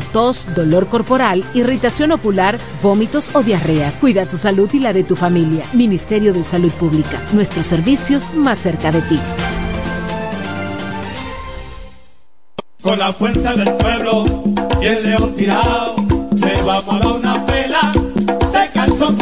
tos, dolor corporal, irritación ocular, vómitos o diarrea. Cuida tu salud y la de tu familia. Ministerio de Salud Pública. Nuestros servicios más cerca de ti. Con la fuerza del pueblo y el león tirado, le vamos a dar una pela, se quitado.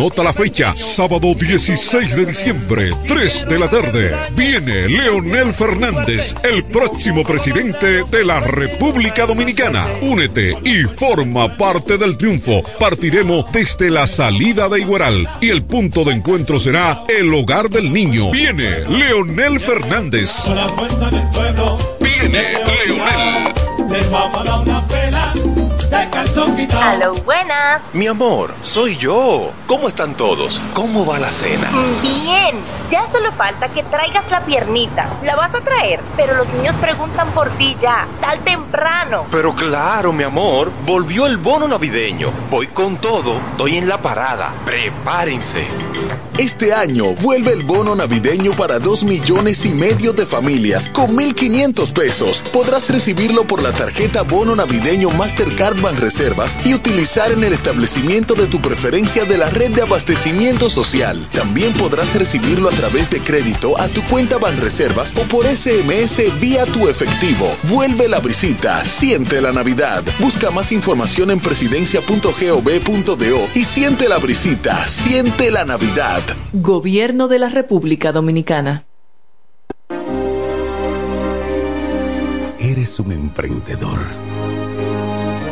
Anota la fecha, sábado 16 de diciembre, 3 de la tarde. Viene Leonel Fernández, el próximo presidente de la República Dominicana. Únete y forma parte del triunfo. Partiremos desde la salida de Igueral y el punto de encuentro será el hogar del niño. Viene Leonel Fernández. Viene Leonel. Quitado. Aló, buenas. Mi amor, soy yo. ¿Cómo están todos? ¿Cómo va la cena? Bien, ya solo falta que traigas la piernita. La vas a traer, pero los niños preguntan por ti ya, tal temprano. Pero claro, mi amor, volvió el bono navideño. Voy con todo, estoy en la parada. Prepárense. Este año vuelve el bono navideño para 2 millones y medio de familias con 1.500 pesos. Podrás recibirlo por la tarjeta Bono Navideño Mastercard Banreservas y utilizar en el establecimiento de tu preferencia de la red de abastecimiento social. También podrás recibirlo a través de crédito a tu cuenta Banreservas o por SMS vía tu efectivo. Vuelve la brisita, siente la Navidad. Busca más información en presidencia.gov.do y siente la brisita, siente la Navidad. Gobierno de la República Dominicana. Eres un emprendedor.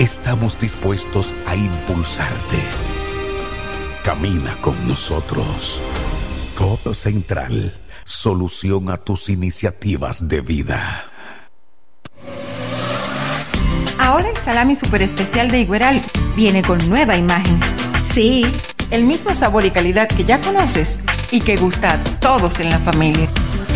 Estamos dispuestos a impulsarte. Camina con nosotros. Codo Central, solución a tus iniciativas de vida. Ahora el salami super especial de Igueral viene con nueva imagen. Sí, el mismo sabor y calidad que ya conoces y que gusta a todos en la familia.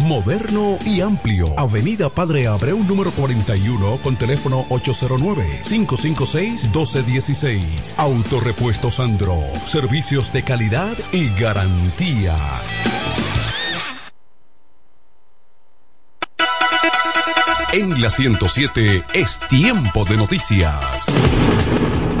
Moderno y amplio. Avenida Padre Abreu número 41 con teléfono 809-556-1216. Autorepuesto Sandro. Servicios de calidad y garantía. En la 107 es tiempo de noticias.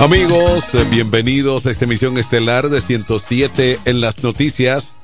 Amigos, eh, bienvenidos a esta emisión estelar de 107 en las noticias.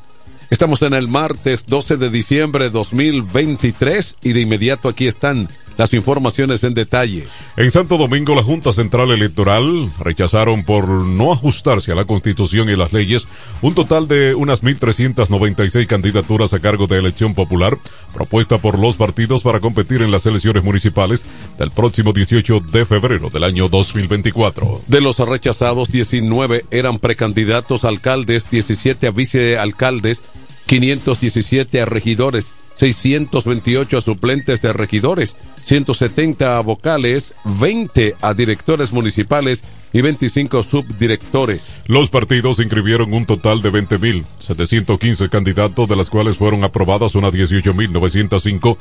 Estamos en el martes 12 de diciembre de 2023 y de inmediato aquí están las informaciones en detalle. En Santo Domingo, la Junta Central Electoral rechazaron por no ajustarse a la Constitución y las leyes un total de unas 1.396 candidaturas a cargo de elección popular propuesta por los partidos para competir en las elecciones municipales del próximo 18 de febrero del año 2024. De los rechazados, 19 eran precandidatos a alcaldes, 17 a vicealcaldes, 517 a regidores, 628 a suplentes de regidores, 170 a vocales, 20 a directores municipales y 25 subdirectores. Los partidos inscribieron un total de 20.715 candidatos, de las cuales fueron aprobadas unas 18.905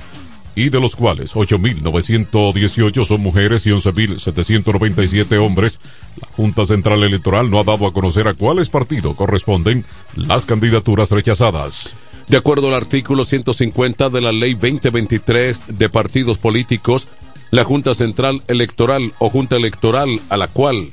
y de los cuales 8.918 son mujeres y 11.797 hombres. La Junta Central Electoral no ha dado a conocer a cuáles partidos corresponden las candidaturas rechazadas. De acuerdo al artículo 150 de la Ley 2023 de partidos políticos, la Junta Central Electoral o Junta Electoral a la cual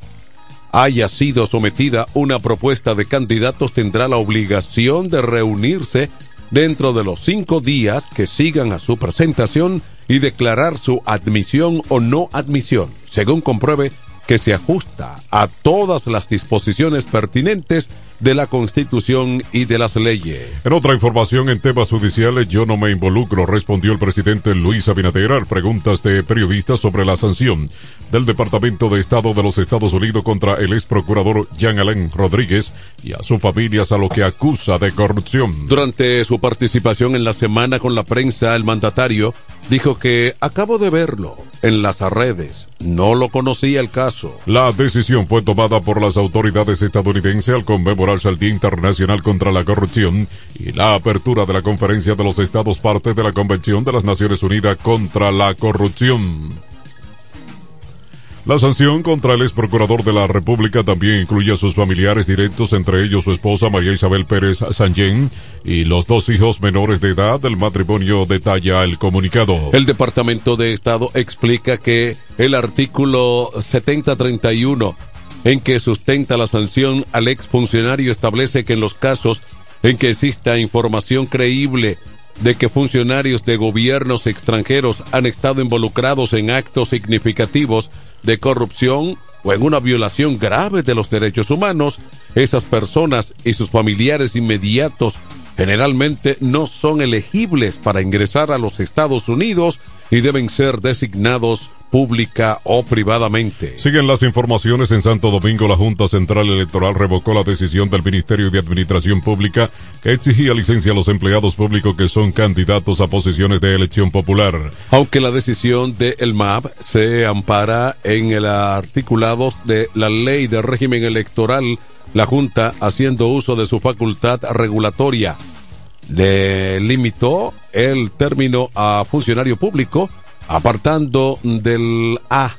haya sido sometida una propuesta de candidatos tendrá la obligación de reunirse dentro de los cinco días que sigan a su presentación y declarar su admisión o no admisión, según compruebe que se ajusta a todas las disposiciones pertinentes de la Constitución y de las leyes. En otra información en temas judiciales, yo no me involucro, respondió el presidente Luis Abinader a preguntas de periodistas sobre la sanción del Departamento de Estado de los Estados Unidos contra el ex procurador Jean Alain Rodríguez y a su familia a lo que acusa de corrupción. Durante su participación en la semana con la prensa, el mandatario dijo que acabo de verlo en las redes. No lo conocía el caso. La decisión fue tomada por las autoridades estadounidenses al conmemorar al Día Internacional contra la Corrupción y la apertura de la Conferencia de los Estados parte de la Convención de las Naciones Unidas contra la Corrupción. La sanción contra el ex procurador de la República también incluye a sus familiares directos, entre ellos su esposa María Isabel Pérez Sanjén y los dos hijos menores de edad del matrimonio, detalla el comunicado. El Departamento de Estado explica que el artículo 7031 en que sustenta la sanción al exfuncionario establece que en los casos en que exista información creíble de que funcionarios de gobiernos extranjeros han estado involucrados en actos significativos de corrupción o en una violación grave de los derechos humanos, esas personas y sus familiares inmediatos generalmente no son elegibles para ingresar a los Estados Unidos y deben ser designados pública o privadamente. Siguen las informaciones en Santo Domingo. La Junta Central Electoral revocó la decisión del Ministerio de Administración Pública que exigía licencia a los empleados públicos que son candidatos a posiciones de elección popular. Aunque la decisión del el MAP se ampara en el articulado de la Ley de Régimen Electoral, la Junta, haciendo uso de su facultad regulatoria, delimitó el término a funcionario público apartando del A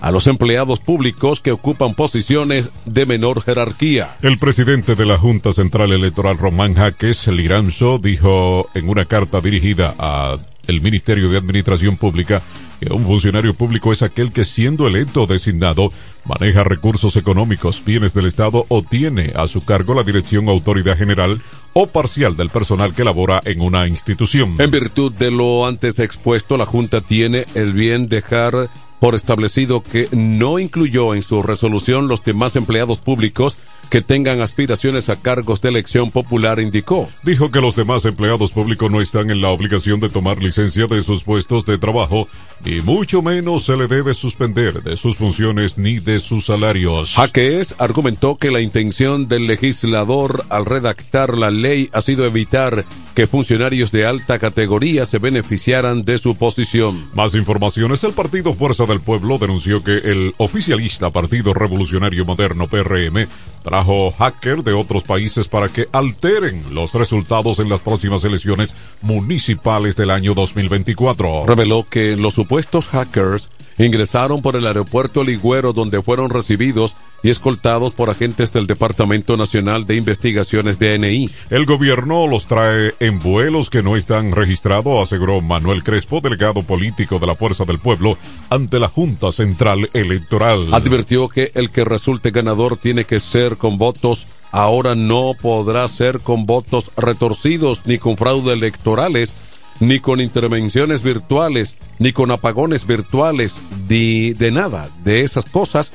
a los empleados públicos que ocupan posiciones de menor jerarquía. El presidente de la Junta Central Electoral, Román Jaques Liranzo, dijo en una carta dirigida a el Ministerio de Administración Pública un funcionario público es aquel que siendo electo o designado maneja recursos económicos, bienes del Estado o tiene a su cargo la dirección autoridad general o parcial del personal que labora en una institución. En virtud de lo antes expuesto, la Junta tiene el bien dejar por establecido que no incluyó en su resolución los demás empleados públicos que tengan aspiraciones a cargos de elección popular, indicó. Dijo que los demás empleados públicos no están en la obligación de tomar licencia de sus puestos de trabajo y mucho menos se le debe suspender de sus funciones ni de sus salarios. Jaques argumentó que la intención del legislador al redactar la ley ha sido evitar que funcionarios de alta categoría se beneficiaran de su posición. Más informaciones. El Partido Fuerza del Pueblo denunció que el oficialista Partido Revolucionario Moderno PRM trajo hackers de otros países para que alteren los resultados en las próximas elecciones municipales del año 2024. Reveló que los supuestos hackers ingresaron por el aeropuerto Ligüero donde fueron recibidos y escoltados por agentes del Departamento Nacional de Investigaciones DNI. El gobierno los trae en vuelos que no están registrados, aseguró Manuel Crespo, delegado político de la Fuerza del Pueblo, ante la Junta Central Electoral. Advirtió que el que resulte ganador tiene que ser con votos ahora no podrá ser con votos retorcidos ni con fraude electorales, ni con intervenciones virtuales, ni con apagones virtuales, ni de nada de esas cosas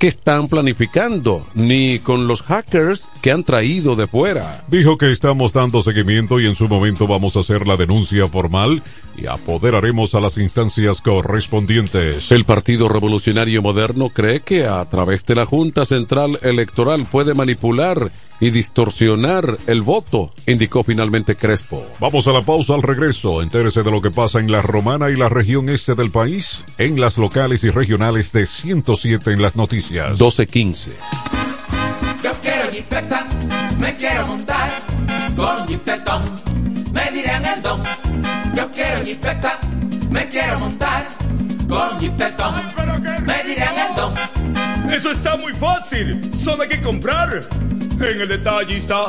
que están planificando, ni con los hackers que han traído de fuera. Dijo que estamos dando seguimiento y en su momento vamos a hacer la denuncia formal y apoderaremos a las instancias correspondientes. El Partido Revolucionario Moderno cree que a través de la Junta Central Electoral puede manipular y distorsionar el voto, indicó finalmente Crespo. Vamos a la pausa al regreso. Entérese de lo que pasa en la Romana y la región este del país, en las locales y regionales de 107 en las noticias. 1215. Yo quiero jipeta, me quiero montar con jipetón, me dirán el don. Yo quiero jipeta, me quiero montar con jipetón, me dirán el don. Eso está muy fácil, solo hay que comprar. En el detallista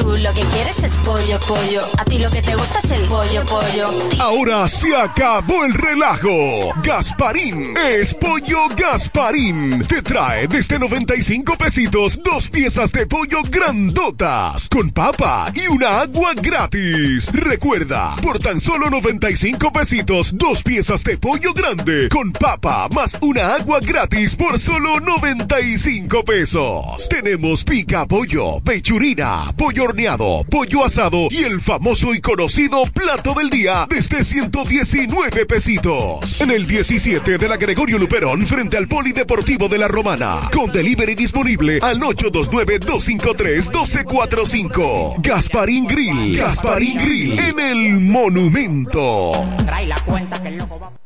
Tú lo que quieres es pollo, pollo. A ti lo que te gusta es el pollo, pollo. Ahora se acabó el relajo. Gasparín es pollo Gasparín. Te trae desde 95 pesitos dos piezas de pollo grandotas con papa y una agua gratis. Recuerda, por tan solo 95 pesitos dos piezas de pollo grande con papa más una agua gratis por solo 95 pesos. Tenemos pica pollo, pechurina, pollo horneado, pollo asado y el famoso y conocido plato del día desde 119 pesitos. En el 17 de la Gregorio Luperón frente al Polideportivo de la Romana. Con delivery disponible al 829-253-1245. Gasparín Grill. Gasparín Grill en el Monumento. Trae la cuenta que el loco va.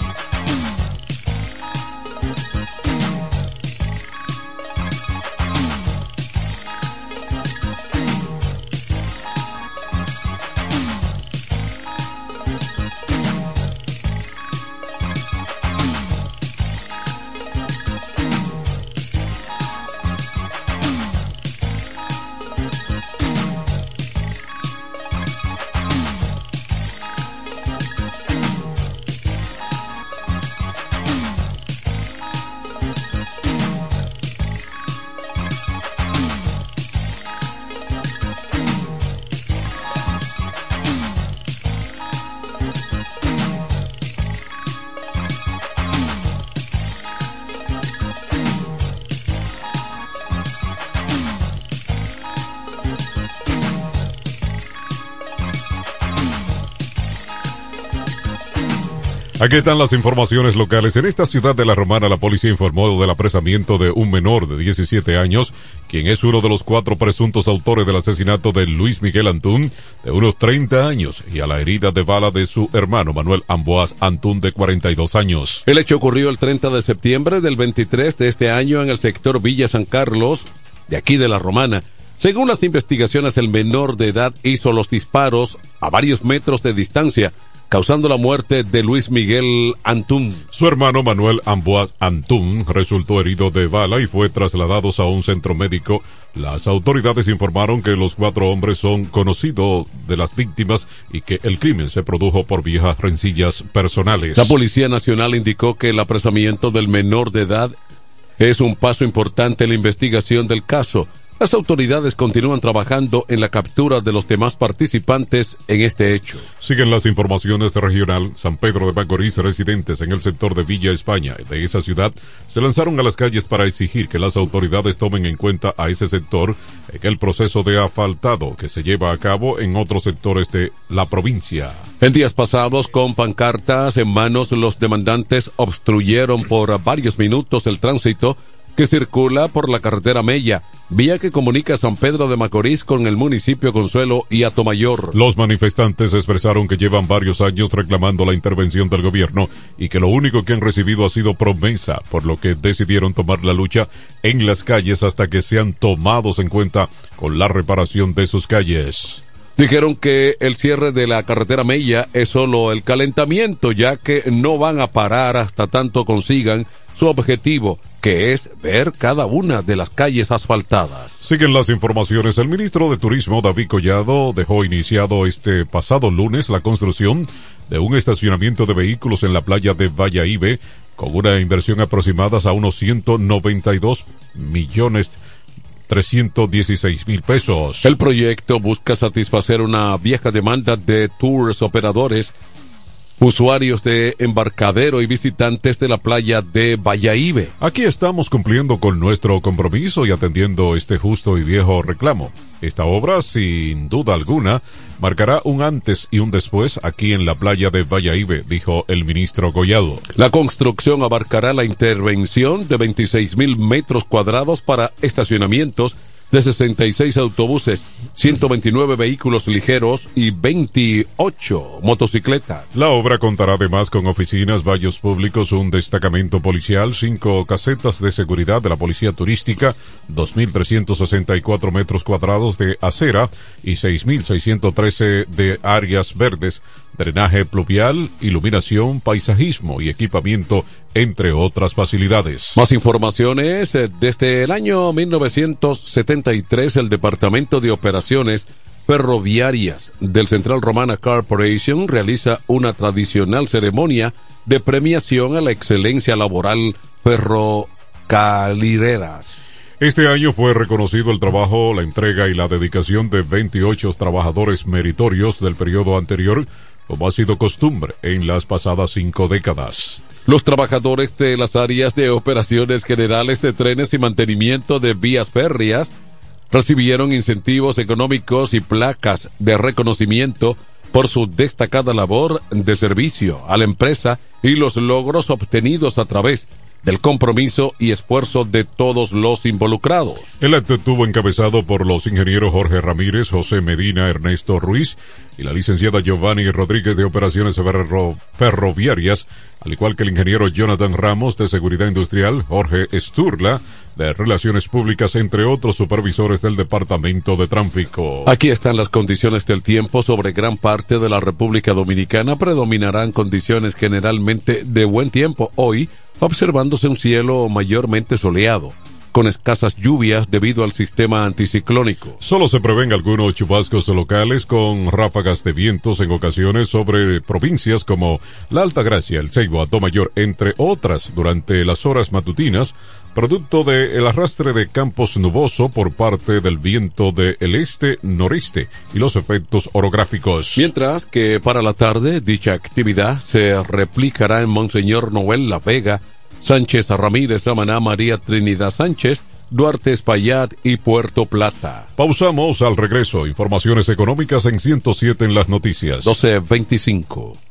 Aquí están las informaciones locales. En esta ciudad de La Romana, la policía informó del apresamiento de un menor de 17 años, quien es uno de los cuatro presuntos autores del asesinato de Luis Miguel Antún, de unos 30 años, y a la herida de bala de su hermano Manuel Amboaz Antún, de 42 años. El hecho ocurrió el 30 de septiembre del 23 de este año en el sector Villa San Carlos, de aquí de La Romana. Según las investigaciones, el menor de edad hizo los disparos a varios metros de distancia causando la muerte de Luis Miguel Antún. Su hermano Manuel Amboaz Antún resultó herido de bala y fue trasladado a un centro médico. Las autoridades informaron que los cuatro hombres son conocidos de las víctimas y que el crimen se produjo por viejas rencillas personales. La Policía Nacional indicó que el apresamiento del menor de edad es un paso importante en la investigación del caso las autoridades continúan trabajando en la captura de los demás participantes en este hecho. Siguen las informaciones de regional. San Pedro de Macorís, residentes en el sector de Villa España de esa ciudad, se lanzaron a las calles para exigir que las autoridades tomen en cuenta a ese sector en el proceso de asfaltado que se lleva a cabo en otros sectores de la provincia. En días pasados, con pancartas en manos, los demandantes obstruyeron por varios minutos el tránsito que circula por la carretera Mella, vía que comunica San Pedro de Macorís con el municipio Consuelo y Atomayor. Los manifestantes expresaron que llevan varios años reclamando la intervención del gobierno y que lo único que han recibido ha sido promesa, por lo que decidieron tomar la lucha en las calles hasta que sean tomados en cuenta con la reparación de sus calles. Dijeron que el cierre de la carretera Mella es solo el calentamiento, ya que no van a parar hasta tanto consigan su objetivo, que es ver cada una de las calles asfaltadas. Siguen las informaciones. El ministro de Turismo, David Collado, dejó iniciado este pasado lunes la construcción de un estacionamiento de vehículos en la playa de Valladolid con una inversión aproximada a unos 192 millones 316 mil pesos. El proyecto busca satisfacer una vieja demanda de tours operadores usuarios de embarcadero y visitantes de la playa de Valladolid. Aquí estamos cumpliendo con nuestro compromiso y atendiendo este justo y viejo reclamo. Esta obra, sin duda alguna, marcará un antes y un después aquí en la playa de Valladolid, dijo el ministro Goyado. La construcción abarcará la intervención de 26 mil metros cuadrados para estacionamientos de 66 autobuses, 129 vehículos ligeros y 28 motocicletas. La obra contará además con oficinas, baños públicos, un destacamento policial, cinco casetas de seguridad de la policía turística, 2.364 metros cuadrados de acera y 6.613 de áreas verdes drenaje pluvial, iluminación, paisajismo y equipamiento, entre otras facilidades. Más informaciones. Eh, desde el año 1973, el Departamento de Operaciones Ferroviarias del Central Romana Corporation realiza una tradicional ceremonia de premiación a la excelencia laboral ferrocalireras. Este año fue reconocido el trabajo, la entrega y la dedicación de 28 trabajadores meritorios del periodo anterior como ha sido costumbre en las pasadas cinco décadas. Los trabajadores de las áreas de operaciones generales de trenes y mantenimiento de vías férreas recibieron incentivos económicos y placas de reconocimiento por su destacada labor de servicio a la empresa y los logros obtenidos a través del compromiso y esfuerzo de todos los involucrados. El acto estuvo encabezado por los ingenieros Jorge Ramírez, José Medina, Ernesto Ruiz y la licenciada Giovanni Rodríguez de Operaciones Ferroviarias, al igual que el ingeniero Jonathan Ramos de Seguridad Industrial, Jorge Sturla de Relaciones Públicas, entre otros supervisores del Departamento de Tráfico. Aquí están las condiciones del tiempo sobre gran parte de la República Dominicana. Predominarán condiciones generalmente de buen tiempo hoy observándose un cielo mayormente soleado, con escasas lluvias debido al sistema anticiclónico. Solo se prevén algunos chubascos locales con ráfagas de vientos en ocasiones sobre provincias como La Alta Gracia, el Ceibo, Mayor, entre otras, durante las horas matutinas, producto del arrastre de campos nuboso por parte del viento del este-noreste y los efectos orográficos. Mientras que para la tarde dicha actividad se replicará en Monseñor Noel La Vega, Sánchez Ramírez, Samaná, María Trinidad Sánchez, Duarte Espaillat y Puerto Plata. Pausamos al regreso. Informaciones económicas en 107 en las noticias. 1225.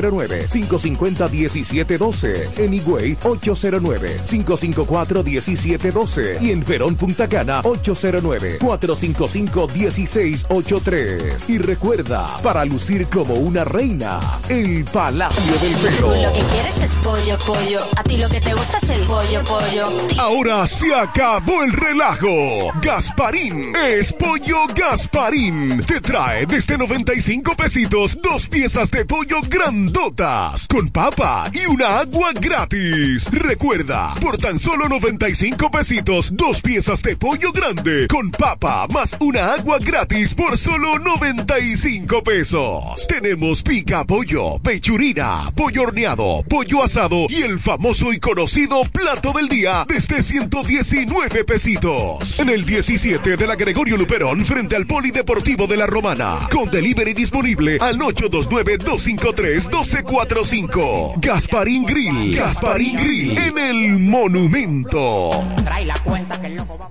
550-1712. En Higüey, 809-554-1712. Y en Verón Punta Cana, 809-455-1683. Y recuerda, para lucir como una reina, el Palacio del Pelo. Tú lo que quieres es pollo, pollo. A ti lo que te gusta es el pollo, pollo. Ahora se acabó el relajo. Gasparín es pollo Gasparín. Te trae desde 95 pesitos dos piezas de pollo grandotas con papa y una agua gratis. Recuerda, por tan solo 95 pesitos, dos piezas de pollo grande con papa más una agua gratis por solo 95 pesos. Tenemos pica pollo, pechurina, pollo horneado, pollo asado y el famoso y conocido plato del día desde 119 pesitos. En el 17 de la Gregorio Luperón frente al Polideportivo de la Romana. Con delivery disponible al 829-253-1245. Gasparín Grill. Gasparín Grill en el Monumento. Trae la cuenta que el loco va.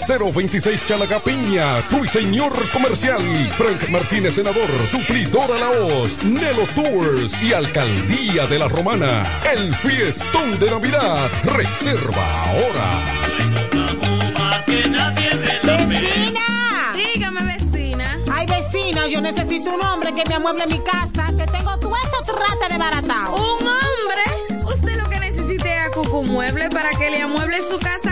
026 Chalagapiña, Señor Comercial, Frank Martínez Senador, Suplidora La Hoz, Nelo Tours y Alcaldía de la Romana. El fiestón de Navidad. Reserva ahora. ¡Vecina! Dígame, vecina. Ay, vecina, yo necesito un hombre que me amueble mi casa, que tengo todo eso trata de baratado. ¿Un hombre? Usted lo que necesite es a Cucu Mueble para que le amueble su casa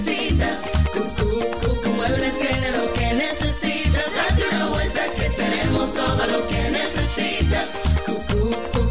Necesitas. Cucú,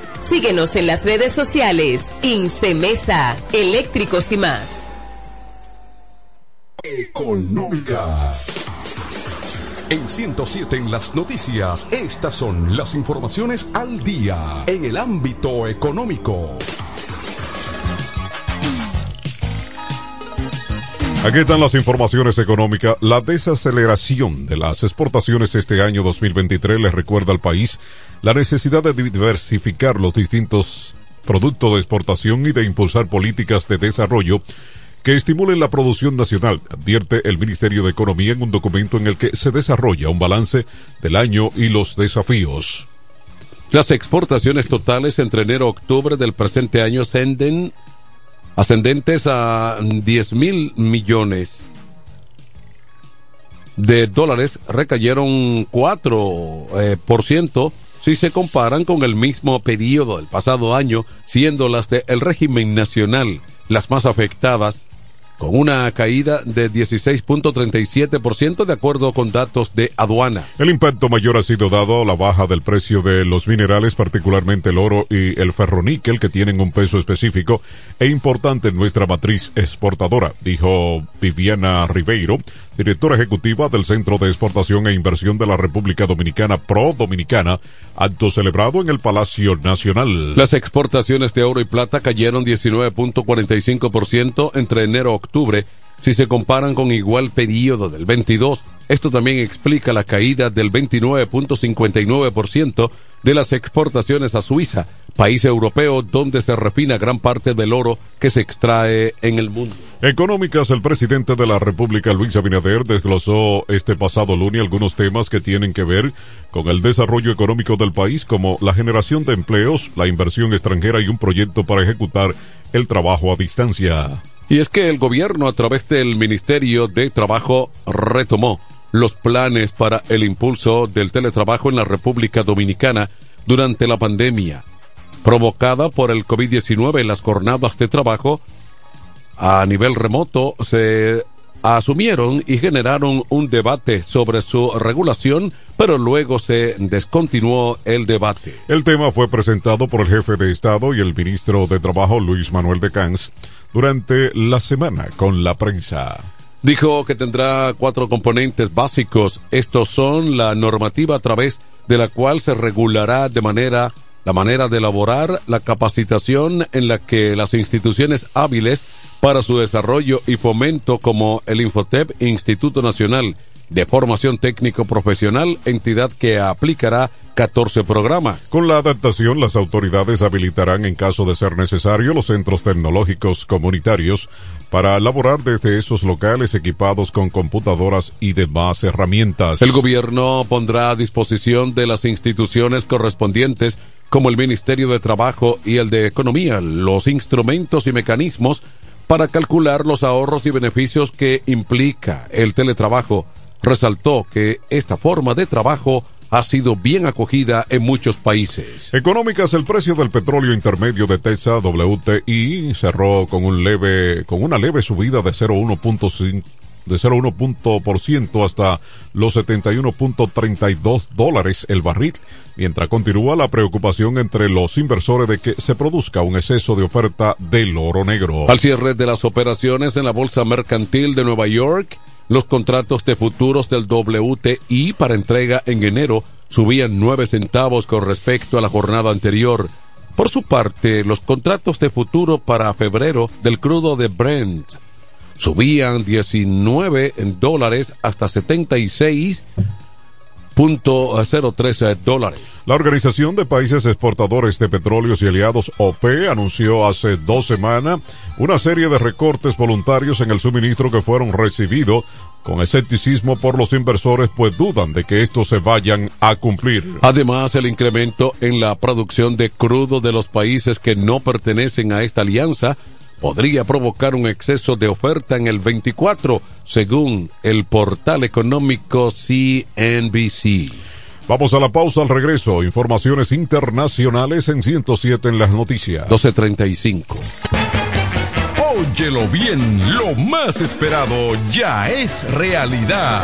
Síguenos en las redes sociales. Incemesa, eléctricos y más. Económicas. En 107 en las noticias, estas son las informaciones al día en el ámbito económico. Aquí están las informaciones económicas. La desaceleración de las exportaciones este año 2023 le recuerda al país la necesidad de diversificar los distintos productos de exportación y de impulsar políticas de desarrollo que estimulen la producción nacional, advierte el Ministerio de Economía en un documento en el que se desarrolla un balance del año y los desafíos. Las exportaciones totales entre enero y octubre del presente año ascenden ascendentes a 10 mil millones de dólares recayeron 4 eh, por ciento si se comparan con el mismo periodo del pasado año, siendo las del régimen nacional las más afectadas con una caída de 16.37% de acuerdo con datos de aduana. El impacto mayor ha sido dado a la baja del precio de los minerales, particularmente el oro y el ferroníquel, que tienen un peso específico e importante en nuestra matriz exportadora, dijo Viviana Ribeiro, directora ejecutiva del Centro de Exportación e Inversión de la República Dominicana Pro Dominicana, acto celebrado en el Palacio Nacional. Las exportaciones de oro y plata cayeron 19.45% entre enero y octubre si se comparan con igual periodo del 22. Esto también explica la caída del 29.59% de las exportaciones a Suiza, país europeo donde se refina gran parte del oro que se extrae en el mundo. Económicas, el presidente de la República, Luis Abinader, desglosó este pasado lunes algunos temas que tienen que ver con el desarrollo económico del país, como la generación de empleos, la inversión extranjera y un proyecto para ejecutar el trabajo a distancia. Y es que el gobierno a través del Ministerio de Trabajo retomó los planes para el impulso del teletrabajo en la República Dominicana durante la pandemia provocada por el COVID-19 en las jornadas de trabajo a nivel remoto se asumieron y generaron un debate sobre su regulación, pero luego se descontinuó el debate. El tema fue presentado por el jefe de Estado y el ministro de Trabajo, Luis Manuel de Cans, durante la semana con la prensa. Dijo que tendrá cuatro componentes básicos. Estos son la normativa a través de la cual se regulará de manera la manera de elaborar la capacitación en la que las instituciones hábiles para su desarrollo y fomento como el Infotep Instituto Nacional de Formación Técnico Profesional, entidad que aplicará 14 programas. Con la adaptación, las autoridades habilitarán en caso de ser necesario los centros tecnológicos comunitarios para elaborar desde esos locales equipados con computadoras y demás herramientas. El gobierno pondrá a disposición de las instituciones correspondientes como el Ministerio de Trabajo y el de Economía los instrumentos y mecanismos para calcular los ahorros y beneficios que implica el teletrabajo. Resaltó que esta forma de trabajo ha sido bien acogida en muchos países. Económicas, el precio del petróleo intermedio de Texas WTI cerró con un leve, con una leve subida de 0,1.5 de 0,1% hasta los 71.32 dólares el barril, mientras continúa la preocupación entre los inversores de que se produzca un exceso de oferta del oro negro. Al cierre de las operaciones en la Bolsa Mercantil de Nueva York, los contratos de futuros del WTI para entrega en enero subían 9 centavos con respecto a la jornada anterior, Por su parte, los contratos de futuro para febrero del crudo de Brent subían 19 dólares hasta 76 0.013 dólares. La Organización de Países Exportadores de Petróleos y Aliados OPE anunció hace dos semanas una serie de recortes voluntarios en el suministro que fueron recibidos con escepticismo por los inversores pues dudan de que estos se vayan a cumplir. Además, el incremento en la producción de crudo de los países que no pertenecen a esta alianza podría provocar un exceso de oferta en el 24, según el portal económico CNBC. Vamos a la pausa al regreso. Informaciones internacionales en 107 en las noticias. 1235. Óyelo bien, lo más esperado ya es realidad.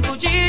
cuchillo.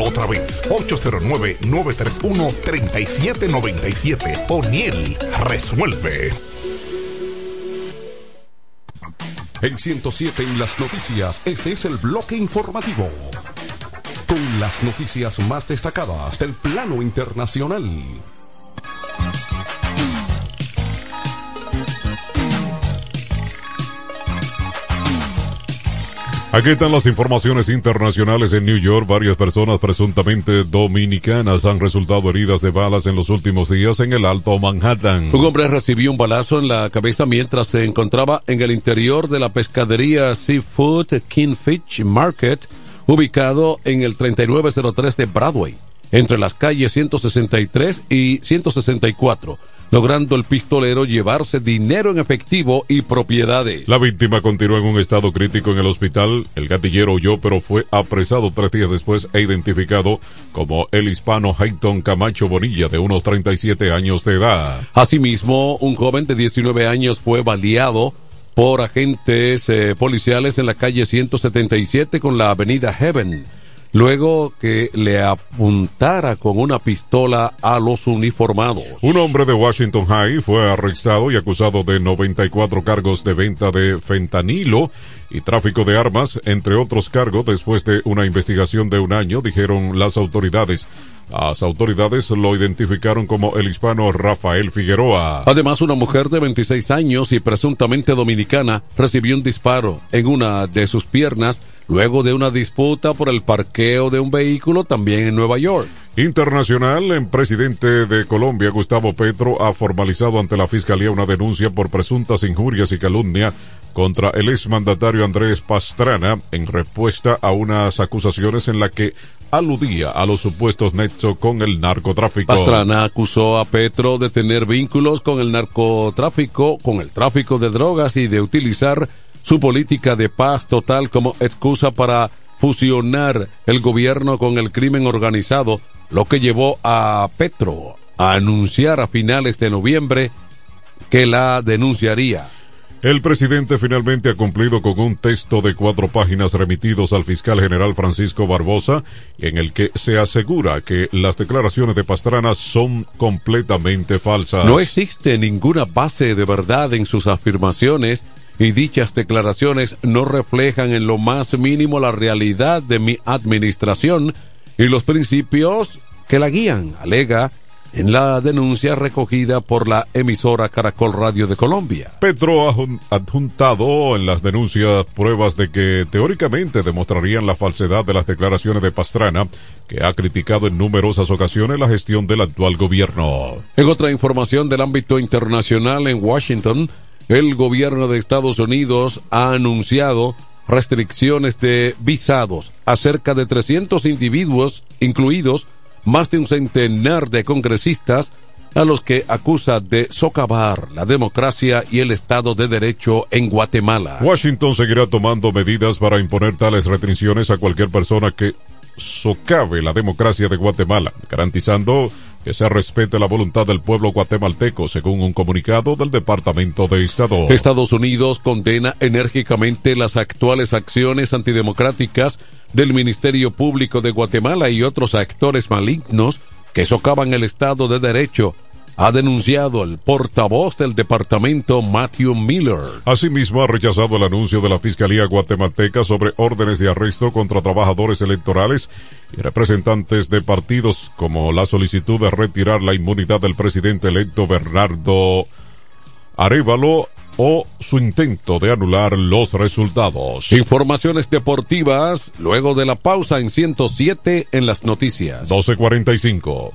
Otra vez. 809-931-3797. O'Neill resuelve. En 107 en las noticias, este es el bloque informativo. Con las noticias más destacadas del plano internacional. Aquí están las informaciones internacionales en New York. Varias personas presuntamente dominicanas han resultado heridas de balas en los últimos días en el Alto Manhattan. Un hombre recibió un balazo en la cabeza mientras se encontraba en el interior de la pescadería Seafood Kingfish Market, ubicado en el 3903 de Broadway, entre las calles 163 y 164 logrando el pistolero llevarse dinero en efectivo y propiedades. La víctima continuó en un estado crítico en el hospital. El gatillero huyó, pero fue apresado tres días después e identificado como el hispano Hayton Camacho Bonilla, de unos 37 años de edad. Asimismo, un joven de 19 años fue baleado por agentes eh, policiales en la calle 177 con la avenida Heaven luego que le apuntara con una pistola a los uniformados. Un hombre de Washington High fue arrestado y acusado de 94 cargos de venta de fentanilo y tráfico de armas, entre otros cargos, después de una investigación de un año, dijeron las autoridades. Las autoridades lo identificaron como el hispano Rafael Figueroa. Además, una mujer de 26 años y presuntamente dominicana recibió un disparo en una de sus piernas luego de una disputa por el parqueo de un vehículo también en Nueva York. Internacional, el presidente de Colombia, Gustavo Petro, ha formalizado ante la Fiscalía una denuncia por presuntas injurias y calumnia contra el exmandatario Andrés Pastrana en respuesta a unas acusaciones en las que aludía a los supuestos nexos con el narcotráfico. Pastrana acusó a Petro de tener vínculos con el narcotráfico, con el tráfico de drogas y de utilizar su política de paz total como excusa para fusionar el gobierno con el crimen organizado, lo que llevó a Petro a anunciar a finales de noviembre que la denunciaría. El presidente finalmente ha cumplido con un texto de cuatro páginas remitidos al fiscal general Francisco Barbosa, en el que se asegura que las declaraciones de Pastrana son completamente falsas. No existe ninguna base de verdad en sus afirmaciones y dichas declaraciones no reflejan en lo más mínimo la realidad de mi administración y los principios que la guían, alega en la denuncia recogida por la emisora Caracol Radio de Colombia. Petro ha adjuntado en las denuncias pruebas de que teóricamente demostrarían la falsedad de las declaraciones de Pastrana, que ha criticado en numerosas ocasiones la gestión del actual gobierno. En otra información del ámbito internacional en Washington, el gobierno de Estados Unidos ha anunciado restricciones de visados a cerca de 300 individuos, incluidos más de un centenar de congresistas a los que acusa de socavar la democracia y el Estado de Derecho en Guatemala. Washington seguirá tomando medidas para imponer tales restricciones a cualquier persona que socave la democracia de Guatemala, garantizando que se respete la voluntad del pueblo guatemalteco, según un comunicado del Departamento de Estado. Estados Unidos condena enérgicamente las actuales acciones antidemocráticas del Ministerio Público de Guatemala y otros actores malignos que socavan el Estado de Derecho, ha denunciado el portavoz del departamento Matthew Miller. Asimismo, ha rechazado el anuncio de la Fiscalía guatemalteca sobre órdenes de arresto contra trabajadores electorales y representantes de partidos, como la solicitud de retirar la inmunidad del presidente electo Bernardo Arevalo o su intento de anular los resultados. Informaciones deportivas luego de la pausa en 107 en las noticias. 1245.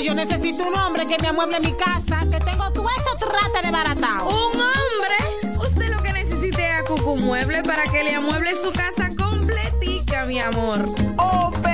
yo necesito un hombre que me amueble mi casa, que tengo todo esto trate de baratao. ¿Un hombre? Usted lo que necesite es a Cucu Mueble para que le amueble su casa completica, mi amor. Oh, pero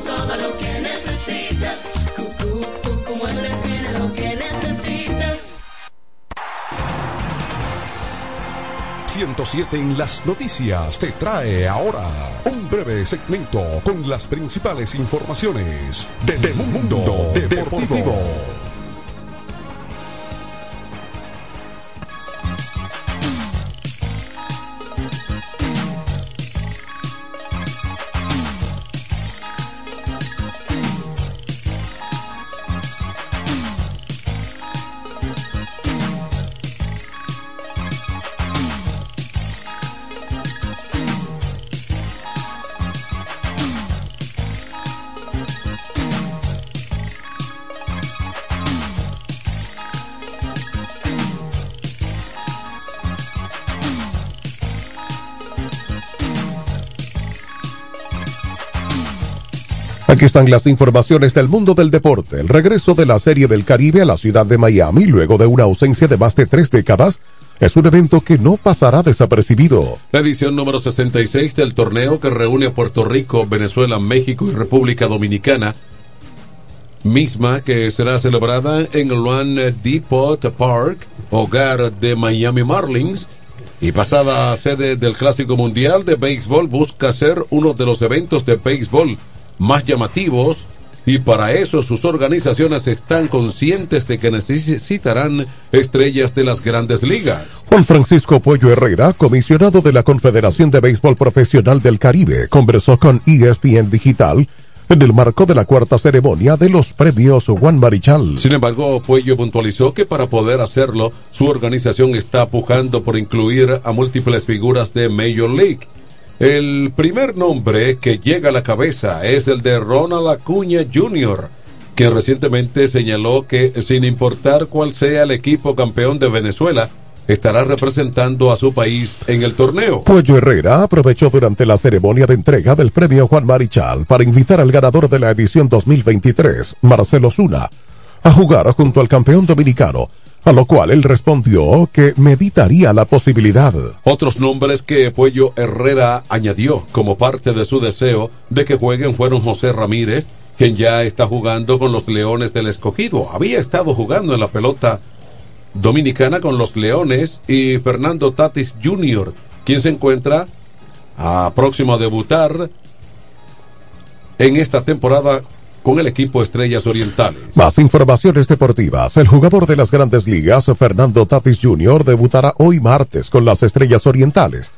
Tenemos todo lo que necesitas. Cucú Muebles tiene lo que necesitas. 107 en las noticias te trae ahora un breve segmento con las principales informaciones del mundo deportivo. Aquí están las informaciones del mundo del deporte. El regreso de la Serie del Caribe a la ciudad de Miami luego de una ausencia de más de tres décadas es un evento que no pasará desapercibido. La edición número 66 del torneo que reúne a Puerto Rico, Venezuela, México y República Dominicana, misma que será celebrada en el One Depot Park, hogar de Miami Marlins, y pasada sede del Clásico Mundial de Béisbol, busca ser uno de los eventos de béisbol más llamativos y para eso sus organizaciones están conscientes de que necesitarán estrellas de las grandes ligas. Juan Francisco Puello Herrera, comisionado de la Confederación de Béisbol Profesional del Caribe, conversó con ESPN Digital en el marco de la cuarta ceremonia de los premios Juan Marichal. Sin embargo, Puello puntualizó que para poder hacerlo, su organización está pujando por incluir a múltiples figuras de Major League. El primer nombre que llega a la cabeza es el de Ronald Acuña Jr., que recientemente señaló que sin importar cuál sea el equipo campeón de Venezuela, estará representando a su país en el torneo. Puello Herrera aprovechó durante la ceremonia de entrega del premio Juan Marichal para invitar al ganador de la edición 2023, Marcelo Zuna, a jugar junto al campeón dominicano, a lo cual él respondió que meditaría la posibilidad. Otros nombres que Puello Herrera añadió como parte de su deseo de que jueguen fueron José Ramírez, quien ya está jugando con los Leones del Escogido. Había estado jugando en la pelota dominicana con los Leones y Fernando Tatis Jr., quien se encuentra a próximo a debutar en esta temporada con el equipo Estrellas Orientales. Más informaciones deportivas. El jugador de las grandes ligas, Fernando Tatis Jr., debutará hoy martes con las Estrellas Orientales.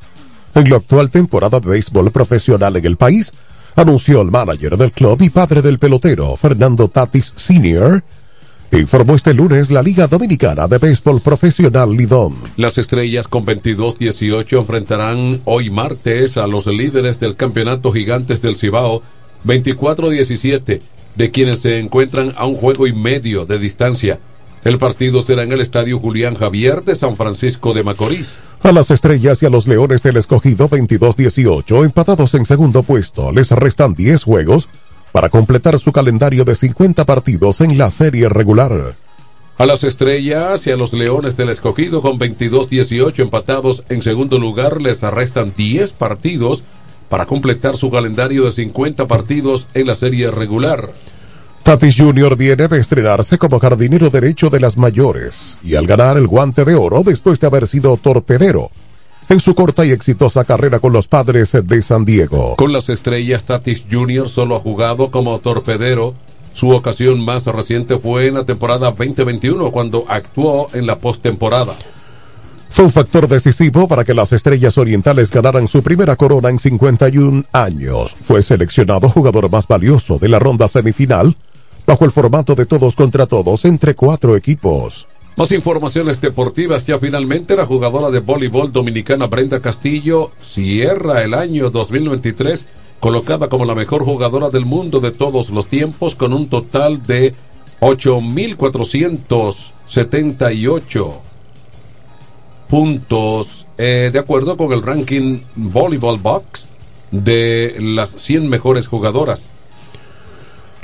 En la actual temporada de béisbol profesional en el país, anunció el manager del club y padre del pelotero, Fernando Tatis Sr., informó este lunes la Liga Dominicana de Béisbol Profesional Lidón. Las estrellas con 22-18 enfrentarán hoy martes a los líderes del campeonato Gigantes del Cibao 24-17, de quienes se encuentran a un juego y medio de distancia. El partido será en el Estadio Julián Javier de San Francisco de Macorís. A las estrellas y a los leones del escogido 22-18, empatados en segundo puesto, les restan 10 juegos para completar su calendario de 50 partidos en la serie regular. A las estrellas y a los leones del escogido con 22-18 empatados en segundo lugar les restan 10 partidos para completar su calendario de 50 partidos en la serie regular. Tatis Jr. viene de estrenarse como jardinero derecho de las mayores y al ganar el guante de oro después de haber sido torpedero en su corta y exitosa carrera con los padres de San Diego. Con las estrellas, Tatis Jr. solo ha jugado como torpedero. Su ocasión más reciente fue en la temporada 2021 cuando actuó en la postemporada. Fue un factor decisivo para que las estrellas orientales ganaran su primera corona en 51 años. Fue seleccionado jugador más valioso de la ronda semifinal bajo el formato de todos contra todos entre cuatro equipos. Más informaciones deportivas. Ya finalmente la jugadora de voleibol dominicana Brenda Castillo cierra el año 2023 colocada como la mejor jugadora del mundo de todos los tiempos con un total de 8.478 puntos eh, de acuerdo con el ranking Volleyball Box de las 100 mejores jugadoras.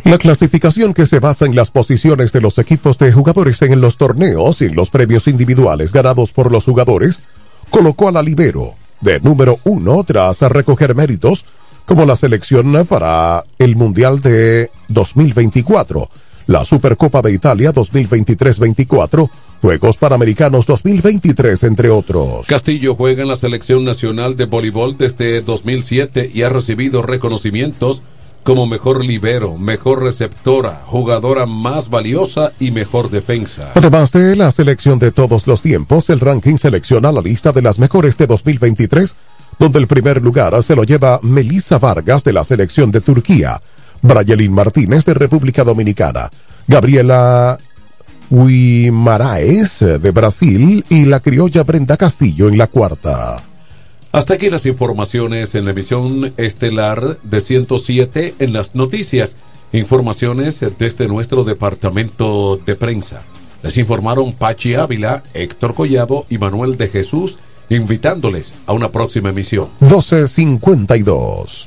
La clasificación que se basa en las posiciones de los equipos de jugadores en los torneos y en los premios individuales ganados por los jugadores colocó a la Libero de número uno tras recoger méritos como la selección para el Mundial de 2024, la Supercopa de Italia 2023-24, Juegos Panamericanos 2023, entre otros. Castillo juega en la selección nacional de voleibol desde 2007 y ha recibido reconocimientos como mejor libero, mejor receptora, jugadora más valiosa y mejor defensa. Además de la selección de todos los tiempos, el ranking selecciona la lista de las mejores de 2023, donde el primer lugar se lo lleva Melissa Vargas de la selección de Turquía, Brayelin Martínez de República Dominicana, Gabriela Guimaraes de Brasil y la criolla Brenda Castillo en la cuarta. Hasta aquí las informaciones en la emisión estelar de 107 en las noticias. Informaciones desde nuestro departamento de prensa. Les informaron Pachi Ávila, Héctor Collado y Manuel de Jesús, invitándoles a una próxima emisión. 1252.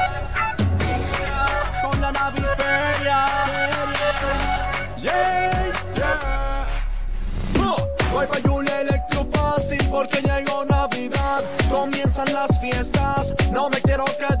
naviferia. Yeah, yeah. Voy pa' Julia Electro fácil porque llegó Navidad. Comienzan las fiestas, no me quiero quedar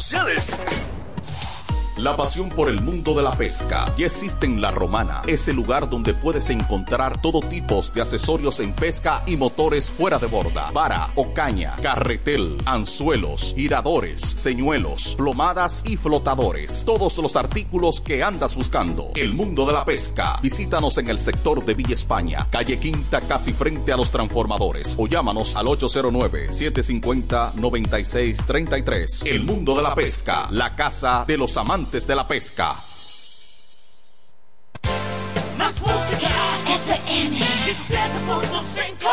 sociales. La pasión por el mundo de la pesca ya existe en La Romana. Es el lugar donde puedes encontrar todo tipo de accesorios en pesca y motores fuera de borda. Vara o caña, carretel, anzuelos, giradores, señuelos, plomadas y flotadores. Todos los artículos que andas buscando. El mundo de la pesca. Visítanos en el sector de Villa España, calle Quinta, casi frente a los transformadores. O llámanos al 809-750-9633. El mundo de la pesca. La casa de los amantes de la pesca. Más música. FM 107.5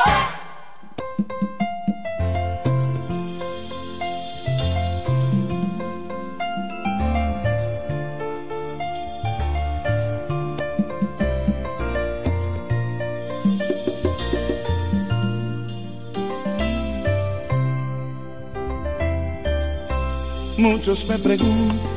Muchos me preguntan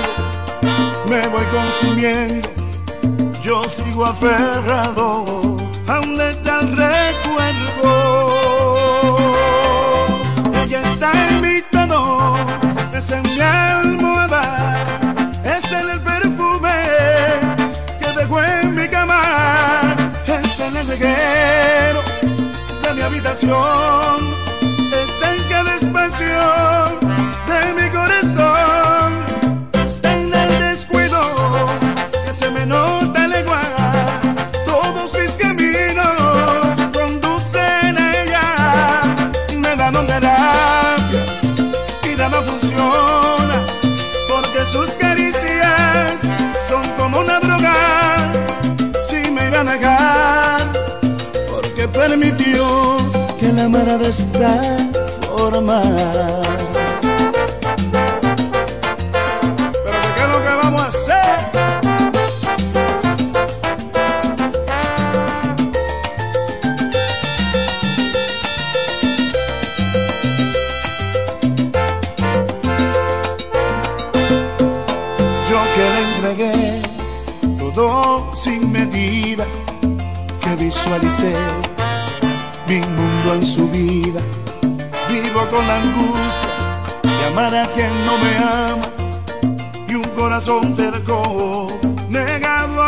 me voy consumiendo, yo sigo aferrado a un letal recuerdo. Ella está en mi tono, es en mi almohada, es en el perfume que dejó en mi cama, es en el reguero de mi habitación, está en cada espacio de mi corazón un terco negado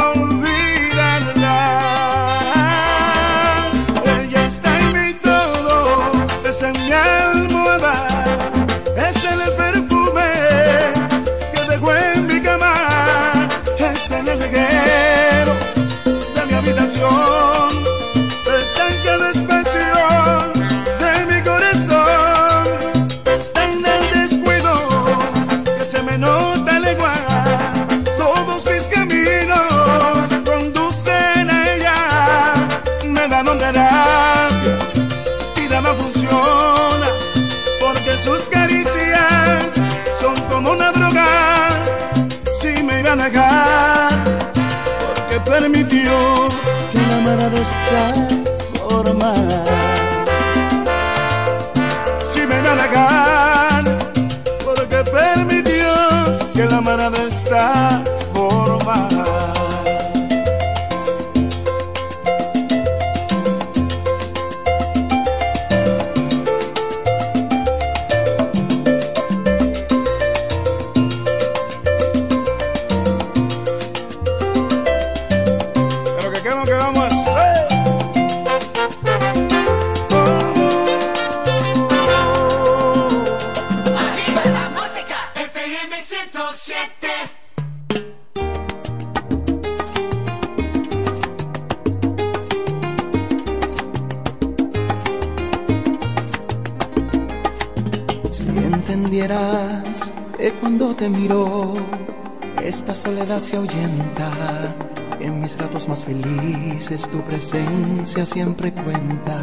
tu presencia siempre cuenta.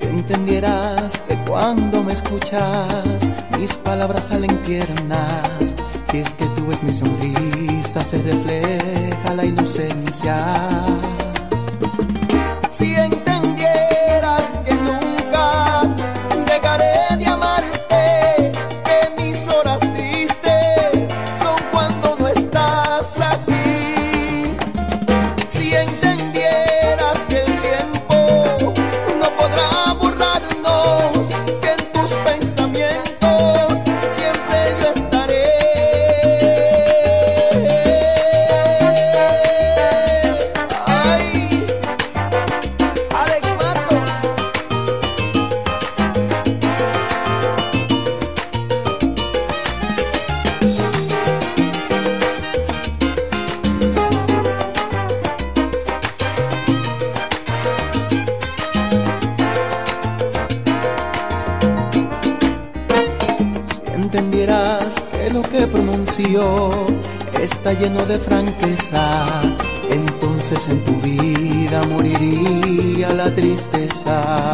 Si entendieras que cuando me escuchas, mis palabras salen tiernas. Si es que tú ves mi sonrisa, se refleja la inocencia. Si en de franqueza, entonces en tu vida moriría la tristeza.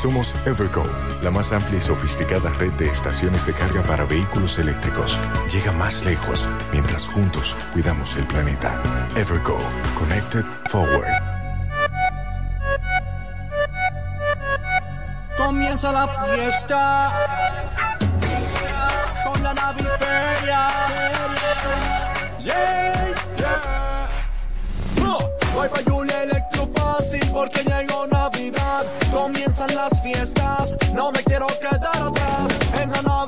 Somos Evergo, la más amplia y sofisticada red de estaciones de carga para vehículos eléctricos. Llega más lejos mientras juntos cuidamos el planeta. Evergo, Connected Forward. Comienza la fiesta con la naviferia. Yeah, yeah. No, voy pa' Julia Electrofácil porque llegó Navidad. Comienzan las fiestas, no me quiero quedar atrás. En la Naviferia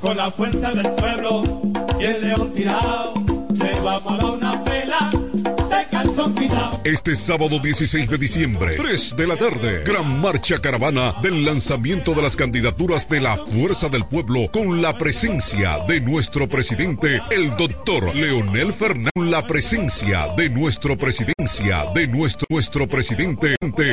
Con la fuerza del pueblo y el león tirado, le vamos a dar una pela. Este sábado 16 de diciembre, 3 de la tarde, gran marcha caravana del lanzamiento de las candidaturas de la Fuerza del Pueblo con la presencia de nuestro presidente, el doctor Leonel Fernández. La presencia de nuestro presidencia, de nuestro, nuestro presidente